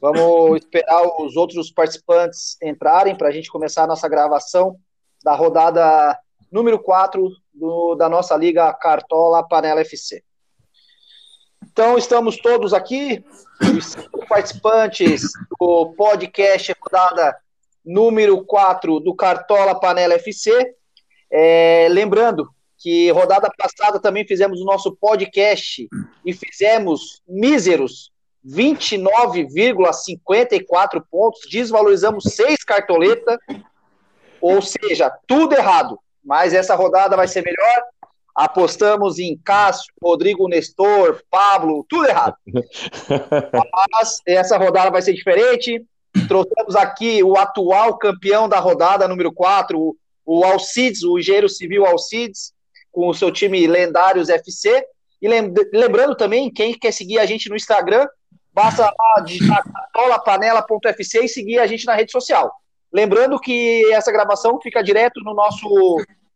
Vamos esperar os outros participantes entrarem para a gente começar a nossa gravação da rodada número 4 do, da nossa Liga Cartola Panela FC. Então, estamos todos aqui, os participantes do podcast rodada número 4 do Cartola Panela FC. É, lembrando que rodada passada também fizemos o nosso podcast e fizemos míseros 29,54 pontos, desvalorizamos seis cartoletas, ou seja, tudo errado. Mas essa rodada vai ser melhor. Apostamos em Cássio, Rodrigo Nestor, Pablo, tudo errado. Mas essa rodada vai ser diferente. Trouxemos aqui o atual campeão da rodada, número 4, o Alcides, o engenheiro civil Alcides, com o seu time Lendários FC. E lembrando também, quem quer seguir a gente no Instagram, Basta lá digitar cartolapanela.fc e seguir a gente na rede social. Lembrando que essa gravação fica direto no nosso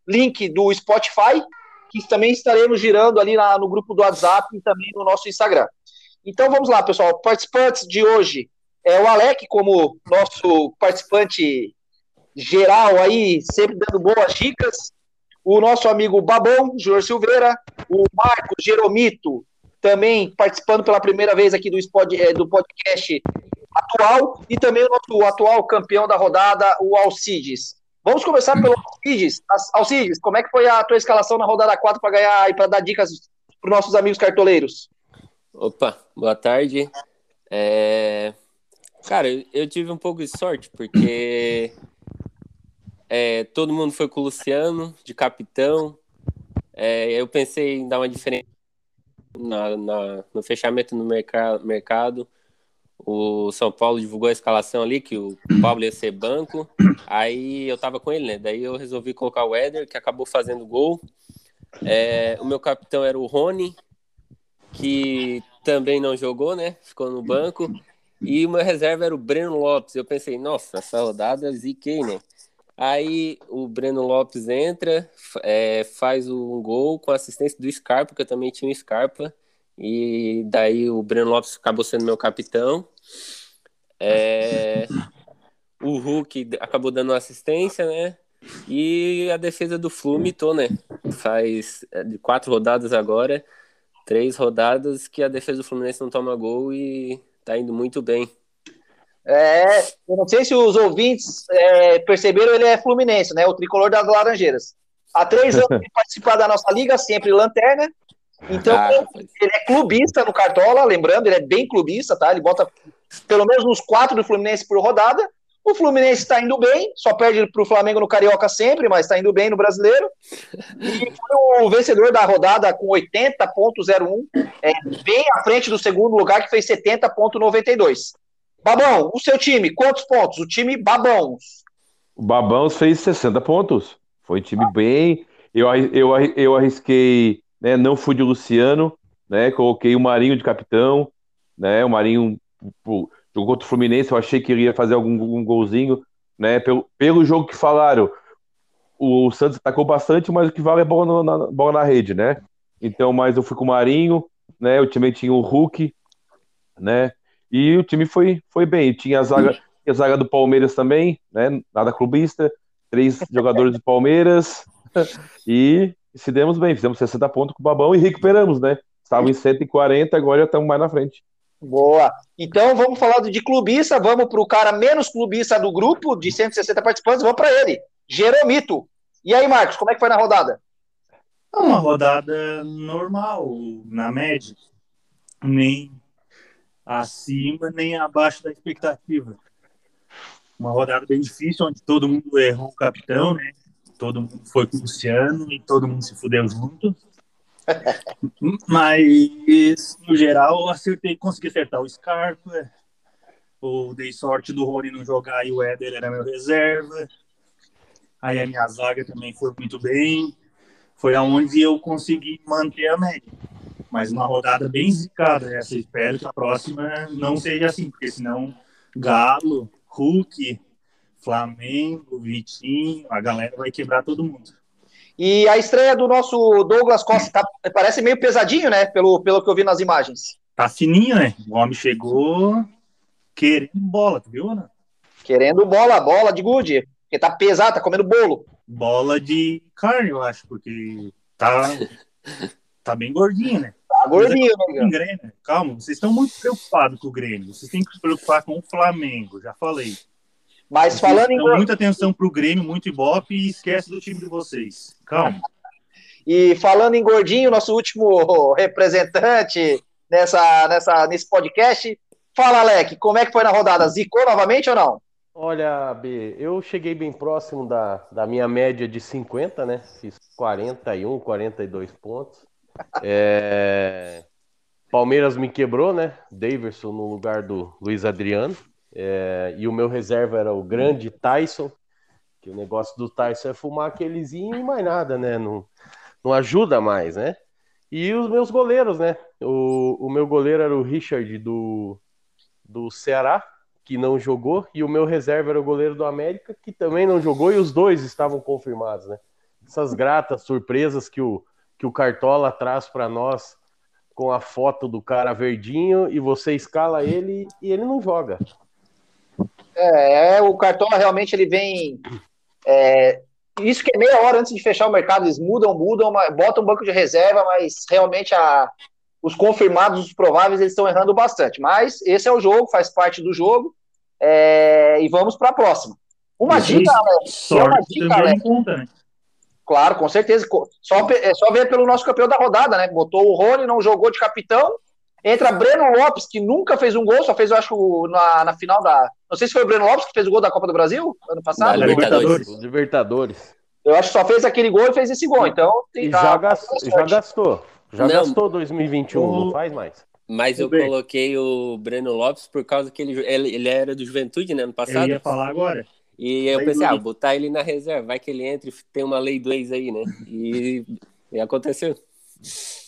link do Spotify, que também estaremos girando ali na, no grupo do WhatsApp e também no nosso Instagram. Então vamos lá, pessoal. Participantes de hoje é o Alec, como nosso participante geral aí, sempre dando boas dicas. O nosso amigo Babão, Júnior Silveira, o Marcos Jeromito, também participando pela primeira vez aqui do, eh, do podcast atual, e também o nosso atual campeão da rodada, o Alcides. Vamos começar pelo Alcides. Alcides, como é que foi a tua escalação na rodada 4 para ganhar e para dar dicas para os nossos amigos cartoleiros? Opa, boa tarde. É... Cara, eu tive um pouco de sorte, porque é, todo mundo foi com o Luciano, de capitão. É, eu pensei em dar uma diferença na, na, no fechamento no mercado, mercado, o São Paulo divulgou a escalação ali, que o Pablo ia ser banco. Aí eu tava com ele, né? Daí eu resolvi colocar o Éder, que acabou fazendo gol. É, o meu capitão era o Rony, que também não jogou, né? Ficou no banco. E o meu reserva era o Breno Lopes. Eu pensei, nossa, essa rodada ziquei, né? Aí o Breno Lopes entra, é, faz um gol com assistência do Scarpa, que eu também tinha o Scarpa. E daí o Breno Lopes acabou sendo meu capitão. É, o Hulk acabou dando assistência, né? E a defesa do Flu mitou, né? Faz é, de quatro rodadas agora, três rodadas que a defesa do Fluminense não toma gol e tá indo muito bem. É, eu não sei se os ouvintes é, perceberam, ele é fluminense, né? O tricolor das Laranjeiras. Há três anos de participar da nossa liga, sempre lanterna. Então, ah, ele é clubista no Cartola, lembrando, ele é bem clubista, tá? Ele bota pelo menos uns quatro do Fluminense por rodada. O Fluminense está indo bem, só perde para o Flamengo no Carioca sempre, mas está indo bem no Brasileiro. E foi o vencedor da rodada com 80,01, é, bem à frente do segundo lugar, que fez 70,92. Babão, o seu time, quantos pontos? O time Babãos. O Babãos fez 60 pontos. Foi um time bem. Eu, eu, eu arrisquei, né? Não fui de Luciano, né? Coloquei o Marinho de capitão, né? O Marinho pô, jogou contra o Fluminense, eu achei que iria fazer algum, algum golzinho, né? Pelo, pelo jogo que falaram, o Santos atacou bastante, mas o que vale é bola na, bola na rede, né? Então, mas eu fui com o Marinho, né? O time tinha o Hulk, né? E o time foi, foi bem. Tinha a zaga, a zaga do Palmeiras também, né? Nada clubista. Três jogadores do Palmeiras. E se demos bem. Fizemos 60 pontos com o Babão e recuperamos, né? Estavam em 140, agora já estamos mais na frente. Boa. Então vamos falar de clubista. Vamos para o cara menos clubista do grupo, de 160 participantes. Vamos para ele. Jeromito. E aí, Marcos, como é que foi na rodada? Uma rodada normal, na média. Nem acima nem abaixo da expectativa. Uma rodada bem difícil, onde todo mundo errou o capitão, né? Todo mundo foi com o Luciano e todo mundo se fudeu junto. Mas, no geral, acertei, consegui acertar o Scarpa. Ou dei sorte do Rony não jogar e o Éder era meu reserva. Aí a minha zaga também foi muito bem. Foi aonde eu consegui manter a média mas uma rodada bem zicada essa. Espero que a próxima não seja assim, porque senão Galo, Hulk, Flamengo, Vitinho, a galera vai quebrar todo mundo. E a estreia do nosso Douglas Costa tá, parece meio pesadinho, né? Pelo, pelo que eu vi nas imagens. Tá fininho, né? O homem chegou querendo bola, tu viu, né? Querendo bola, bola de gude. Porque tá pesado, tá comendo bolo. Bola de carne, eu acho, porque tá, tá bem gordinho, né? Tá gordinho, né? Calma, vocês estão muito preocupados com o Grêmio. Vocês têm que se preocupar com o Flamengo, já falei. Mas Vocês falando em muita atenção pro Grêmio, muito ibope e esquece do time de vocês. Calma. E falando em gordinho, nosso último representante nessa, nessa, nesse podcast. Fala, Alec, como é que foi na rodada? Zicou novamente ou não? Olha, B, eu cheguei bem próximo da, da minha média de 50, né? Fiz 41, 42 pontos. É, Palmeiras me quebrou, né? Daverson no lugar do Luiz Adriano. É, E o meu reserva era o grande Tyson. Que o negócio do Tyson é fumar aquelezinho e mais nada, né? Não, não ajuda mais, né? E os meus goleiros, né? O, o meu goleiro era o Richard do, do Ceará, que não jogou, e o meu reserva era o goleiro do América, que também não jogou, e os dois estavam confirmados, né? Essas gratas surpresas que o, que o Cartola traz para nós com a foto do cara verdinho, e você escala ele e ele não joga. É, é, o Cartola realmente ele vem. é, isso que é meia hora antes de fechar o mercado, eles mudam, mudam, botam um banco de reserva, mas realmente a, os confirmados, os prováveis, eles estão errando bastante. Mas esse é o jogo, faz parte do jogo. é, e vamos para a próxima. Uma dica, Alex, Sorte dica, também Alex. Claro, com certeza. Só, é só ver pelo nosso campeão da rodada, né? Botou o Rony, não jogou de capitão. Entra Breno Lopes, que nunca fez um gol, só fez, eu acho, na, na final da. Não sei se foi o Breno Lopes que fez o gol da Copa do Brasil ano passado. Da Libertadores. Os Libertadores. Eu acho que só fez aquele gol e fez esse gol. Então, tem tá- já, gastou, já gastou. Já Não. gastou 2021, O- não faz mais. Mas eu bem. coloquei o Breno Lopes por causa que ele, ele, ele era do Juventude, né, ano Eu passado. ia falar agora. E eu pensei, ah, botar ele na reserva, vai que ele entra e tem uma lei do ex aí, né? E, e aconteceu.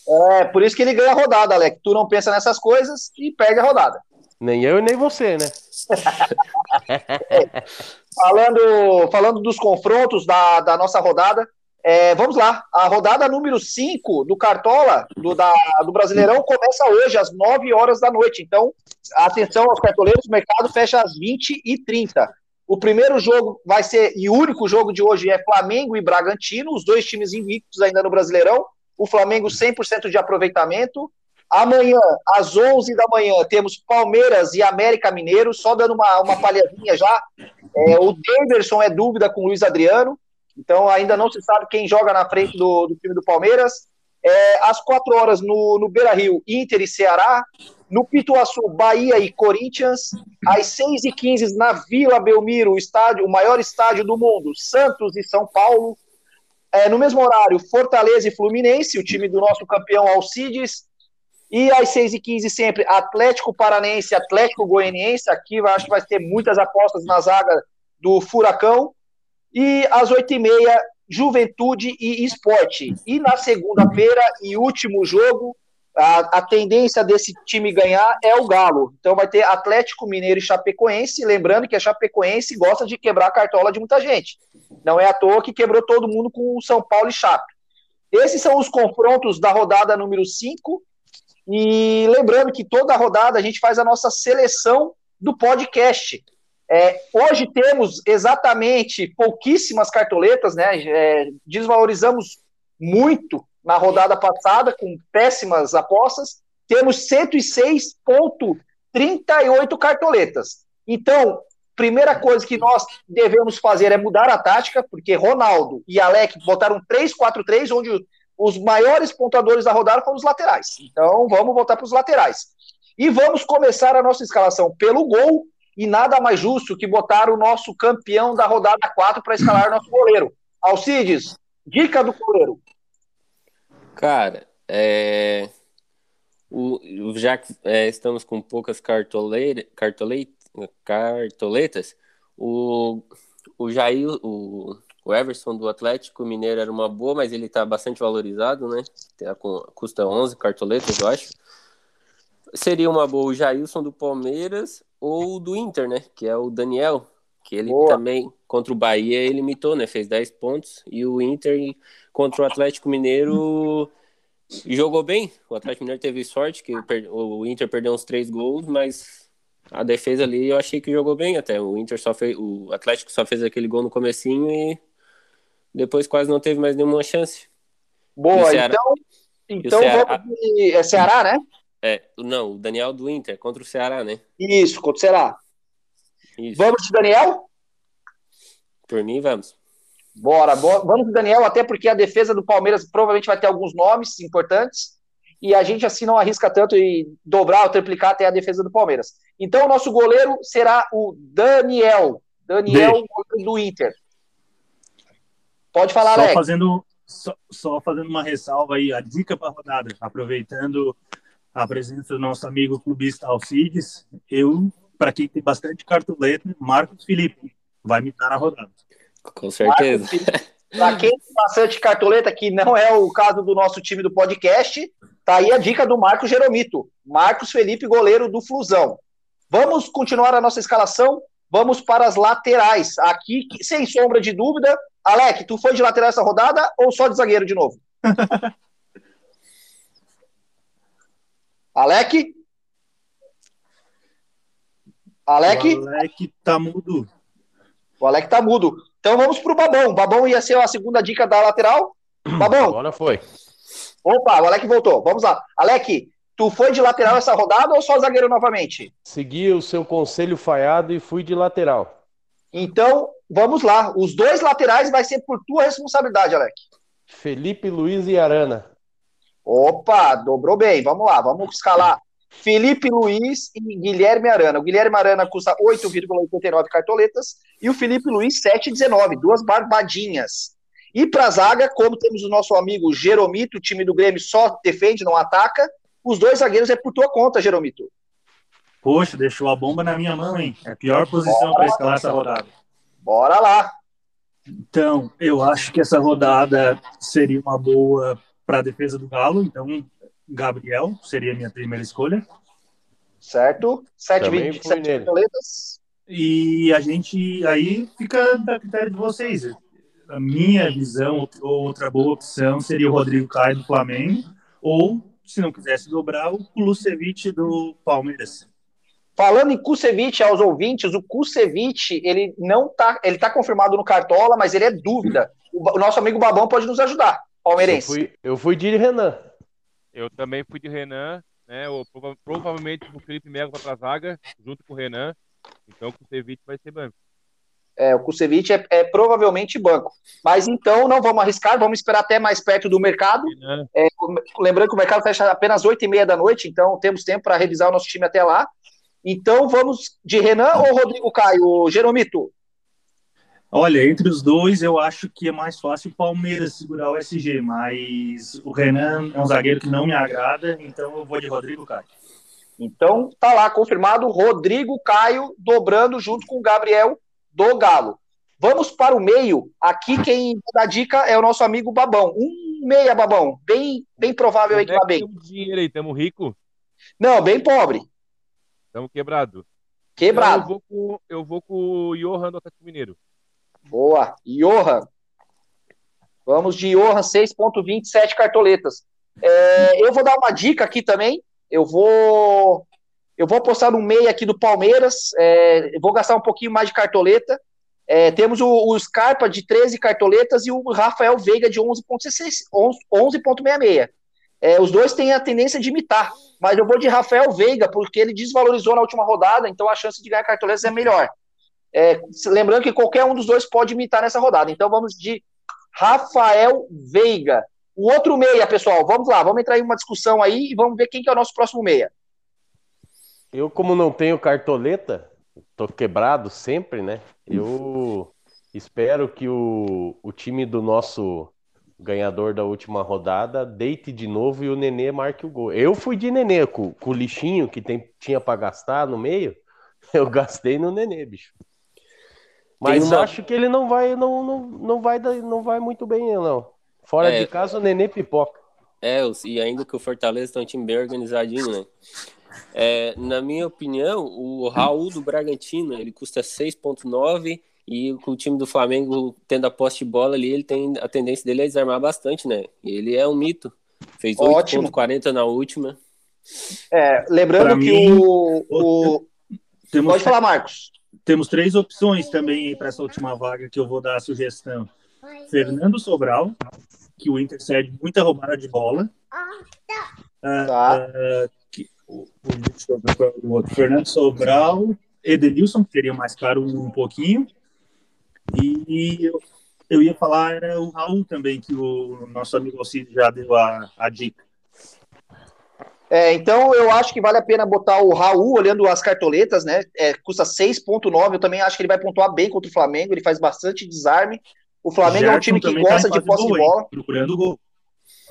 É, por isso que ele ganha a rodada, Alec. Tu não pensa nessas coisas e perde a rodada. Nem eu e nem você, né? Falando, falando dos confrontos da, da nossa rodada, é, vamos lá. A rodada número 5 do Cartola, do, da, do Brasileirão, começa hoje, às 9 horas da noite. Então, atenção aos cartoleiros, o mercado fecha às 20h30. O primeiro jogo vai ser, e o único jogo de hoje é Flamengo e Bragantino, os dois times invictos ainda no Brasileirão. O Flamengo 100% de aproveitamento. Amanhã, às 11 da manhã, temos Palmeiras e América Mineiro, só dando uma, uma palhadinha já. É, o Daverson é dúvida com o Luiz Adriano, então ainda não se sabe quem joga na frente do, do time do Palmeiras. É, às 4 horas no, no Beira Rio, Inter e Ceará. No Pituaçu, Bahia e Corinthians. Às 6 e 15 na Vila Belmiro, o, estádio, o maior estádio do mundo, Santos e São Paulo. É, no mesmo horário, Fortaleza e Fluminense, o time do nosso campeão Alcides. E às 6h15 sempre, Atlético Paranense, Atlético Goianiense. Aqui acho que vai ter muitas apostas na zaga do Furacão. E às 8h30, Juventude e Esporte. E na segunda-feira, e último jogo, a, a tendência desse time ganhar é o Galo. Então vai ter Atlético Mineiro e Chapecoense. Lembrando que a Chapecoense gosta de quebrar a cartola de muita gente. Não é à toa que quebrou todo mundo com o São Paulo e Chape. Esses são os confrontos da rodada número 5. E lembrando que toda rodada a gente faz a nossa seleção do podcast. É, hoje temos exatamente pouquíssimas cartoletas, né? É, desvalorizamos muito na rodada passada com péssimas apostas. Temos 106,38 cartoletas. Então, primeira coisa que nós devemos fazer é mudar a tática, porque Ronaldo e Alec botaram 3-4-3, onde os maiores pontuadores da rodada foram os laterais. Então, vamos voltar para os laterais. E vamos começar a nossa escalação pelo gol, e nada mais justo que botar o nosso campeão da rodada 4 para escalar nosso goleiro. Alcides, dica do goleiro. Cara, é, o, já que é, estamos com poucas cartole, cartole, cartoletas, o, o Jair, o, o Everson do Atlético Mineiro era uma boa, mas ele está bastante valorizado, né? Tá custa 11 cartoletas, eu acho. Seria uma boa o Jailson do Palmeiras ou do Inter, né? Que é o Daniel, que ele Boa. também, contra o Bahia, ele imitou, né? Fez 10 pontos. E o Inter contra o Atlético Mineiro jogou bem. O Atlético Mineiro teve sorte, que o Inter perdeu uns três gols, mas a defesa ali eu achei que jogou bem até. O Inter só fez. O Atlético só fez aquele gol no comecinho e depois quase não teve mais nenhuma chance. Boa, então. Então Ceará... vamos de... É Ceará, né? É, não, o Daniel do Inter contra o Ceará, né? Isso, contra o Ceará. Isso. Vamos de Daniel? Por mim, vamos. Bora, bora, vamos de Daniel, até porque a defesa do Palmeiras provavelmente vai ter alguns nomes importantes e a gente assim não arrisca tanto e dobrar ou triplicar até a defesa do Palmeiras. Então, o nosso goleiro será o Daniel. Daniel, goleiro do Inter. Pode falar, só Alex. Fazendo, só, só, fazendo uma ressalva aí, a dica para a rodada, aproveitando a presença do nosso amigo clubista Alcides, eu, para quem tem bastante cartoleta, Marcos Felipe vai me dar na rodada. Com certeza. Para quem tem bastante cartoleta, que não é o caso do nosso time do podcast, tá aí a dica do Marcos Jeromito. Marcos Felipe, goleiro do Flusão. Vamos continuar a nossa escalação. Vamos para as laterais. Aqui, sem sombra de dúvida. Alec, tu foi de lateral essa rodada ou só de zagueiro de novo? Alec? Alec? O Alec tá mudo. O Alec tá mudo. Então vamos pro Babão. Babão ia ser a segunda dica da lateral. Babão. Agora foi. Opa, o Alec voltou. Vamos lá. Alec, tu foi de lateral essa rodada ou só zagueiro novamente? Segui o seu conselho falhado e fui de lateral. Então, vamos lá. Os dois laterais vai ser por tua responsabilidade, Alec. Felipe Luiz e Arana. Opa, dobrou bem. Vamos lá, vamos escalar. Felipe Luiz e Guilherme Arana. O Guilherme Arana custa 8,89 cartoletas e o Felipe Luiz 7,19, duas barbadinhas. E para a zaga, como temos o nosso amigo Jeromito, o time do Grêmio só defende, não ataca, os dois zagueiros é por tua conta, Jeromito. Poxa, deixou a bomba na minha mão, hein? É a pior posição para escalar essa rodada. Bora lá. Então, eu acho que essa rodada seria uma boa para a defesa do Galo, então Gabriel seria a minha primeira escolha. Certo. 7,27 boletas. E a gente aí fica da critério de vocês. A minha visão, outra boa opção seria o Rodrigo Caio do Flamengo, ou, se não quisesse dobrar, o Kulusevich do Palmeiras. Falando em Kusevich aos ouvintes, o Kusevich, ele não tá, ele tá confirmado no Cartola, mas ele é dúvida. O, o nosso amigo Babão pode nos ajudar, palmeirense. Eu fui, eu fui de Renan. Eu também fui de Renan, né? Ou, provavelmente o Felipe Melo vai para a zaga, junto com o Renan. Então o Kusevich vai ser banco. É, o Kusevich é, é, provavelmente banco. Mas então não vamos arriscar, vamos esperar até mais perto do mercado. É, lembrando que o mercado fecha apenas 8 e meia da noite, então temos tempo para revisar o nosso time até lá. Então vamos de Renan ou Rodrigo Caio? Jeromito? Olha, entre os dois, eu acho que é mais fácil o Palmeiras segurar o SG, mas o Renan é um zagueiro que não me agrada, então eu vou de Rodrigo Caio. Então, tá lá, confirmado, Rodrigo Caio dobrando junto com o Gabriel do Galo. Vamos para o meio. Aqui quem dá dica é o nosso amigo Babão. Um meia, Babão. Bem, bem provável aí que vai bem. Temos dinheiro aí, estamos rico? Não, bem pobre. Estamos quebrado. Quebrado. Então eu, vou com, eu vou com o Johan do Atlético Mineiro. Boa. Johan. Vamos de Johan, 6.27 cartoletas. É, eu vou dar uma dica aqui também. Eu vou eu vou apostar no meio aqui do Palmeiras. É, vou gastar um pouquinho mais de cartoleta. É, temos o, o, Scarpa de 13 cartoletas e o Rafael Veiga de 11.66. 11, é, os dois têm a tendência de imitar, mas eu vou de Rafael Veiga, porque ele desvalorizou na última rodada, então a chance de ganhar cartoletas é melhor. É, lembrando que qualquer um dos dois pode imitar nessa rodada. Então vamos de Rafael Veiga. O outro meia, pessoal, vamos lá, vamos entrar em uma discussão aí e vamos ver quem que é o nosso próximo meia. Eu, como não tenho cartoleta, tô quebrado sempre, né? Eu espero que o, o time do nosso ganhador da última rodada deite de novo e o Nenê marque o gol. Eu fui de Nenê com, com o lixinho que tem, tinha para gastar no meio. Eu gastei no Nenê, bicho. Mas uma... acho que ele não vai, não, não, não vai, não vai muito bem, não. Fora é, de casa, o Nenê pipoca. É, e ainda que o Fortaleza tem um time bem organizadinho, né? É, na minha opinião, o Raul do Bragantino, ele custa 6.9 e com o time do Flamengo tendo a posse de bola ali, ele tem a tendência dele é desarmar bastante, né? Ele é um mito. Fez Ótimo. 8,40 na última. É, lembrando Pra que mim, o, o- Temos, Pode falar, Marcos. Temos três opções também para essa última vaga que eu vou dar a sugestão. Fernando Sobral, que o Inter cede muita roubada de bola. Ah, Tá. ah, que- o- o- o outro. Fernando Sobral, Edenilson, que seria mais caro um pouquinho. E eu, eu ia falar era o Raul também, que o nosso amigo Alcide já deu a, a dica. É, então eu acho que vale a pena botar o Raul olhando as cartoletas, né? É, custa 6,9. Eu também acho que ele vai pontuar bem contra o Flamengo. Ele faz bastante desarme. O Flamengo é um time que tá gosta em de posse de boa, hein? bola. Procurando gol.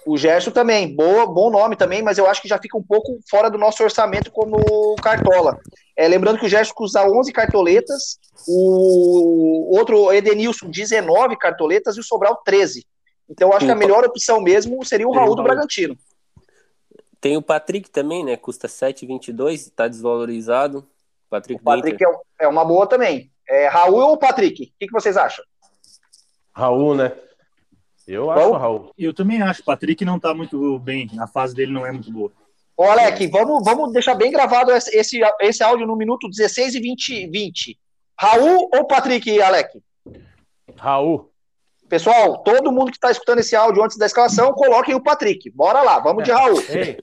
O Gerson também, boa, bom nome também, mas eu acho que já fica um pouco fora do nosso orçamento como cartola. É, lembrando que o Gerson custa 11 cartoletas, o outro Edenilson 19 cartoletas e o Sobral 13. Então eu acho que a melhor opção mesmo seria o o Raul do Raul. Bragantino. Tem o Patrick também, né? Custa 7,22, tá desvalorizado. Patrick, O Patrick é, é uma boa também. É, Raul ou Patrick? O que, que vocês acham? Raul, né? Eu acho Raul? o Raul. Eu também acho. Patrick não tá muito bem. A fase dele não é muito boa. Ô, Alec, vamos, vamos deixar bem gravado esse, esse, esse áudio no minuto 16 e 20. 20. Raul ou Patrick, Alec? Raul. Pessoal, todo mundo que está escutando esse áudio antes da escalação, coloquem o Patrick. Bora lá, vamos de Raul. Ei,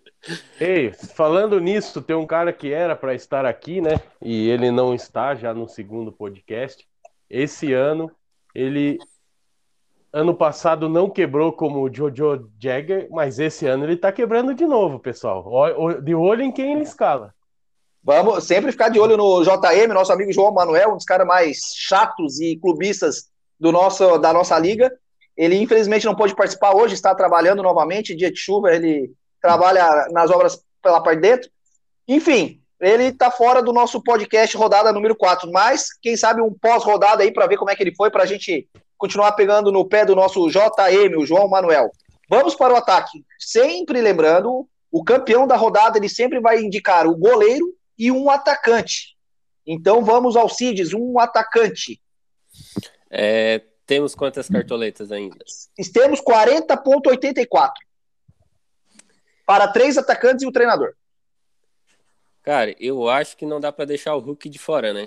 ei, falando nisso, tem um cara que era para estar aqui, né? E ele não está já no segundo podcast. Esse ano, ele ano passado não quebrou como o Jojo Jagger, mas esse ano ele tá quebrando de novo, pessoal. De olho em quem ele escala. Vamos sempre ficar de olho no JM, nosso amigo João Manuel, um dos caras mais chatos e clubistas do nosso, da nossa liga. Ele infelizmente não pôde participar hoje, está trabalhando novamente, dia de chuva, ele trabalha nas obras pela parte de dentro. Enfim, ele está fora do nosso podcast rodada número 4, mas quem sabe um pós-rodada aí para ver como é que ele foi, para a gente continuar pegando no pé do nosso JM, o João Manuel. Vamos para o ataque. Sempre lembrando, o campeão da rodada ele sempre vai indicar o goleiro e um atacante. Então vamos ao Cides, um atacante. É, temos quantas cartoletas ainda? Temos 40,84 para três atacantes e o treinador. Cara, eu acho que não dá pra deixar o Hulk de fora, né?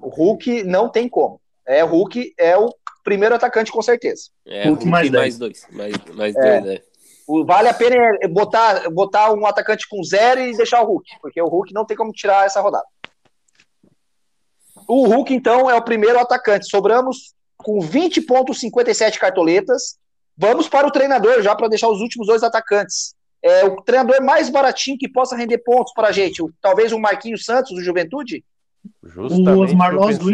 O Hulk não tem como. É, o Hulk é o primeiro atacante com certeza. É, Hulk Hulk, mais mais, dois. Mais, mais É. dois, né? O- Vale a pena é botar, botar um atacante com zero e deixar o Hulk, porque o Hulk não tem como tirar essa rodada. O Hulk, então, é o primeiro atacante. Sobramos com 20,57 cartoletas. Vamos para o treinador, já para deixar os últimos dois atacantes. É, o treinador mais baratinho que possa render pontos para a gente. O- talvez o Marquinhos Santos, do Juventude. Justamente O Osmar Loz do.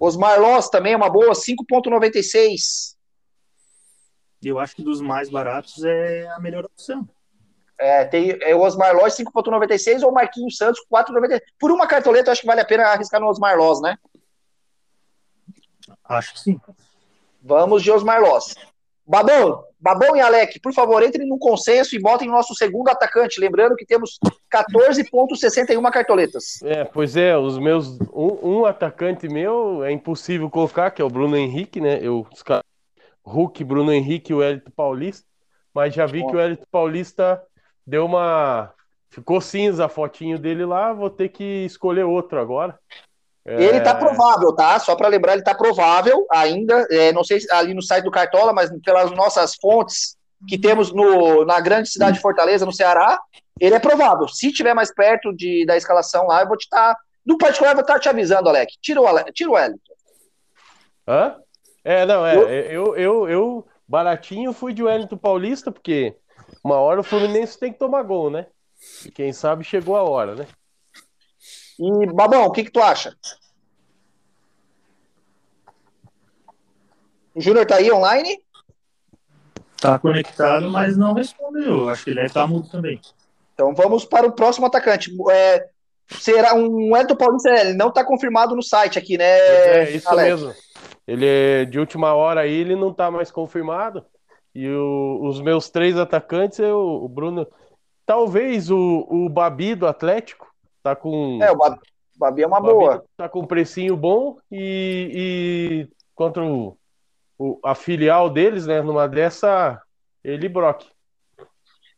Osmar Loss também é uma boa, 5,96. Eu acho que dos mais baratos é a melhor opção. É, tem é, o Osmar Loss 5,96 ou o Marquinhos Santos 4,96. Por uma cartoleta, eu acho que vale a pena arriscar no Osmar Loss, né? Acho que sim. Vamos de Osmar Loss. Babão, Babão e Alec, por favor, entrem num consenso e botem o nosso segundo atacante. Lembrando que temos 14,61 cartoletas. É, pois é, os meus. Um, um atacante meu é impossível colocar, que é o Bruno Henrique, né? Eu, os caras- Hulk, Bruno Henrique e o Elito Paulista. Mas já vi que o Elito Paulista deu uma. Ficou cinza a fotinho dele lá, vou ter que escolher outro agora. É, Ele tá provável, tá? Só para lembrar, ele tá provável ainda. é, não sei se ali no site do Cartola, mas pelas nossas fontes que temos no, na grande cidade de Fortaleza, no Ceará, ele é provável. Se tiver mais perto de, da escalação lá, eu vou te estar. no particular, eu vou estar te avisando, Alec. Tira o, Ale, tira o Wellington. Hã? É, não, é. Eu- Eu, eu, eu, baratinho, fui de Wellington Paulista, porque uma hora o Fluminense tem que tomar gol, né? E quem sabe chegou a hora, né? E, Babão, o que, que tu acha? O Júnior tá aí online? Tá conectado, mas não respondeu. Acho que ele deve estar mudo também. Então vamos para o próximo atacante. É, será um Wellington Paulista, ele não tá confirmado no site aqui, né? É, isso Alex? mesmo. Ele é de última hora aí, ele não tá mais confirmado. E o- os meus três atacantes, eu, o Bruno. Talvez o, o Babi do Atlético tá com. É, o Babi, Babi é uma o Babi boa. tá com um precinho bom e, e contra o, o- a filial deles, né? Numa dessa, ele e Brock.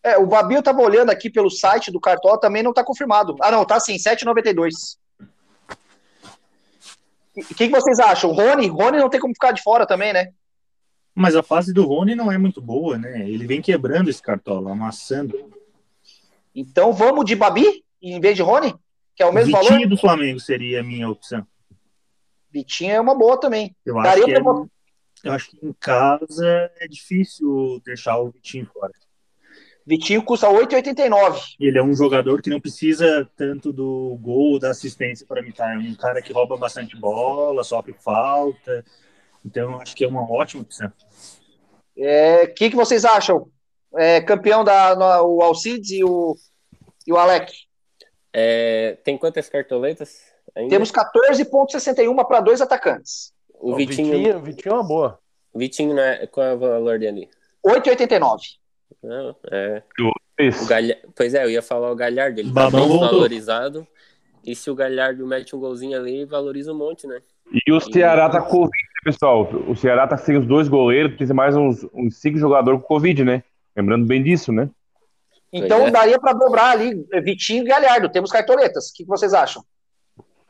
É, o Babi eu tava olhando aqui pelo site do Cartola, também não tá confirmado. Ah, não, tá sim, 7,92. O que, que vocês acham? Rony? Rony não tem como ficar de fora também, né? Mas a fase do Rony não é muito boa, né? Ele vem quebrando esse cartola, amassando. Então vamos de Babi em vez de Rony? Que é o mesmo Vitinho valor? do Flamengo seria a minha opção. Vitinho é uma boa também. Eu Daria acho, que pra é- eu acho que em casa é difícil deixar o Vitinho fora. Vitinho custa 8,89. Ele é um jogador que não precisa tanto do gol, da assistência para imitar. É um cara que rouba bastante bola, sofre falta. Então, eu acho que é uma ótima opção. É, O que, que vocês acham? É, campeão da no- o Alcides e o, e o Alec. É, tem quantas cartoletas? Ainda? Temos 14,61 para dois atacantes. o O Vitinho. Vitinho, Vitinho é uma boa. Vitinho, né? Qual é o valor dele? 8,89. Não, é. Isso. O Galha... Pois é, eu ia falar o Galhardo, ele tá Babão bem voltou. valorizado. E se o Galhardo mete um golzinho ali, valoriza um monte, né? E o Ceará tá com Covid, né, pessoal. O Ceará tá sem os dois goleiros, tem mais uns, uns cinco jogadores com Covid, né? Lembrando bem disso, né? Então é. daria para dobrar ali Vitinho e Galhardo. Temos cartoletas. O que, que vocês acham?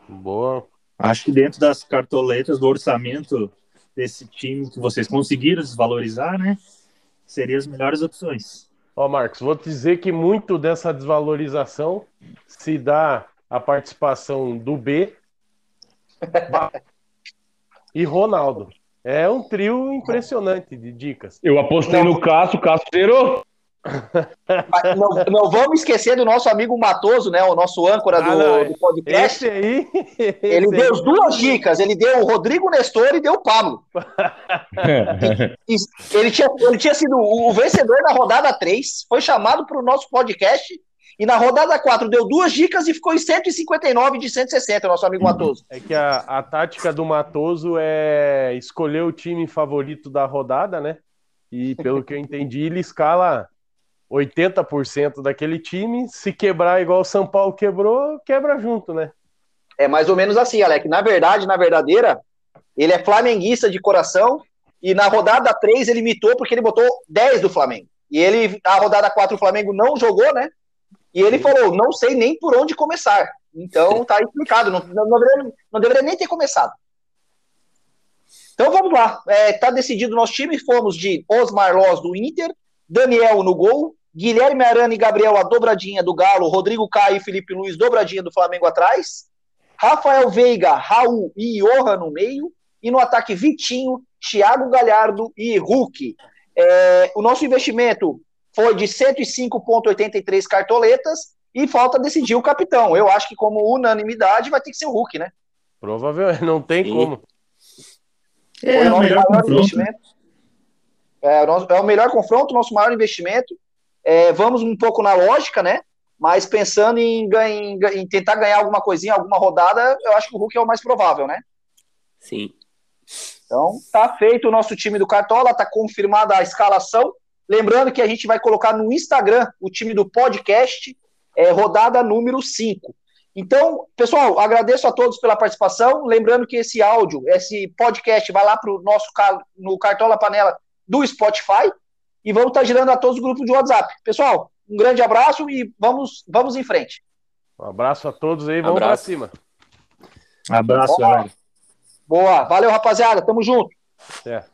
Boa. Acho que dentro das cartoletas do orçamento desse time que vocês conseguiram desvalorizar, né? Seriam as melhores opções. Ó, Marcos, vou te dizer que muito dessa desvalorização se dá a participação do B e Ronaldo. É um trio impressionante de dicas. Eu apostei no Cássio, o Cássio zerou. Não, não vamos esquecer do nosso amigo Matoso, né? O nosso âncora do, Ah, não, do podcast. Esse aí. Ele esse deu aí- duas dicas. Ele deu o Rodrigo Nestor e deu o Pablo. E Ele tinha, ele tinha sido o vencedor da rodada 3, foi chamado para o nosso podcast. E na rodada 4 deu duas dicas e ficou em 159 de 160, nosso amigo Matoso. É que a, a tática do Matoso é escolher o time favorito da rodada, né? E pelo que eu entendi, ele escala 80% daquele time. Se quebrar igual o São Paulo quebrou, quebra junto, né? É mais ou menos assim, Alec. Na verdade, na verdadeira, ele é flamenguista de coração. E na rodada 3 ele mitou porque ele botou 10 do Flamengo. E ele, na rodada 4, o Flamengo não jogou, né? E ele falou: não sei nem por onde começar. Então tá explicado. Não, não, não deveria, não deveria nem ter começado. Então vamos lá. É, tá decidido o nosso time. Fomos de Osmar Loz do Inter, Daniel no gol, Guilherme Arana e Gabriel a dobradinha do Galo, Rodrigo Caio e Felipe Luiz dobradinha do Flamengo atrás, Rafael Veiga, Raul e Johan no meio, e no ataque Vitinho, Thiago Galhardo e Hulk. É, o nosso investimento foi de 105,83 cartoletas e falta decidir o capitão. Eu acho que, como unanimidade, vai ter que ser o Hulk, né? Provavelmente não tem Sim. como. Foi É, o nosso melhor maior confronto. investimento. É, o nosso- é o melhor confronto, nosso maior investimento. É, vamos um pouco na lógica, né? Mas pensando em, em em tentar ganhar alguma coisinha, alguma rodada, eu acho que o Hulk é o mais provável, né? Sim. Então, tá feito o nosso time do Cartola, tá confirmada a escalação. Lembrando que a gente vai colocar no Instagram o time do podcast, é, rodada número 5. Então, pessoal, agradeço a todos pela participação. Lembrando que esse áudio, esse podcast, vai lá para o nosso no Cartola Panela do Spotify e vamos estar girando a todos os grupos de WhatsApp. Pessoal, um grande abraço e vamos, vamos em frente. Um abraço a todos aí, vamos Abraço. pra cima. Abraço, Boa. galera. Boa, valeu rapaziada, tamo junto. Certo.